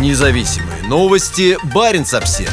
Независимые новости. Барин обсерва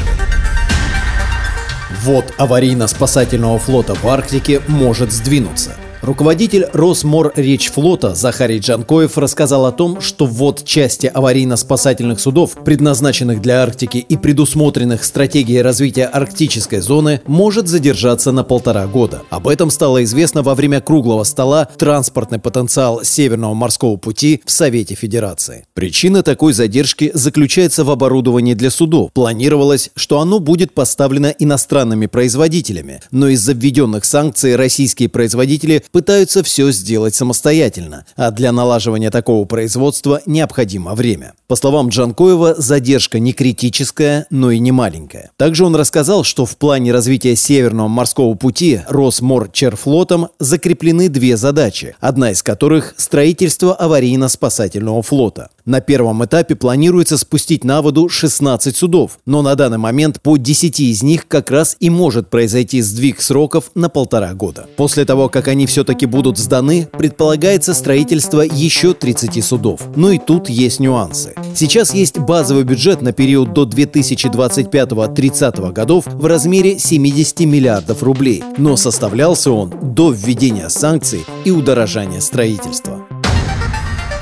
Вот аварийно-спасательного флота в Арктике может сдвинуться. Руководитель Росморречфлота Захарий Джанкоев рассказал о том, что ввод части аварийно-спасательных судов, предназначенных для Арктики и предусмотренных стратегией развития арктической зоны, может задержаться на полтора года. Об этом стало известно во время круглого стола «Транспортный потенциал Северного морского пути» в Совете Федерации. Причина такой задержки заключается в оборудовании для судов. Планировалось, что оно будет поставлено иностранными производителями, но из-за введенных санкций российские производители пытаются все сделать самостоятельно, а для налаживания такого производства необходимо время. По словам Джанкоева, задержка не критическая, но и не маленькая. Также он рассказал, что в плане развития Северного морского пути Росморчерфлотом закреплены две задачи, одна из которых – строительство аварийно-спасательного флота. На первом этапе планируется спустить на воду 16 судов, но на данный момент по 10 из них как раз и может произойти сдвиг сроков на полтора года. После того, как они все-таки будут сданы, предполагается строительство еще 30 судов. Но и тут есть нюансы. Сейчас есть базовый бюджет на период до 2025-30 годов в размере 70 миллиардов рублей, но составлялся он до введения санкций и удорожания строительства.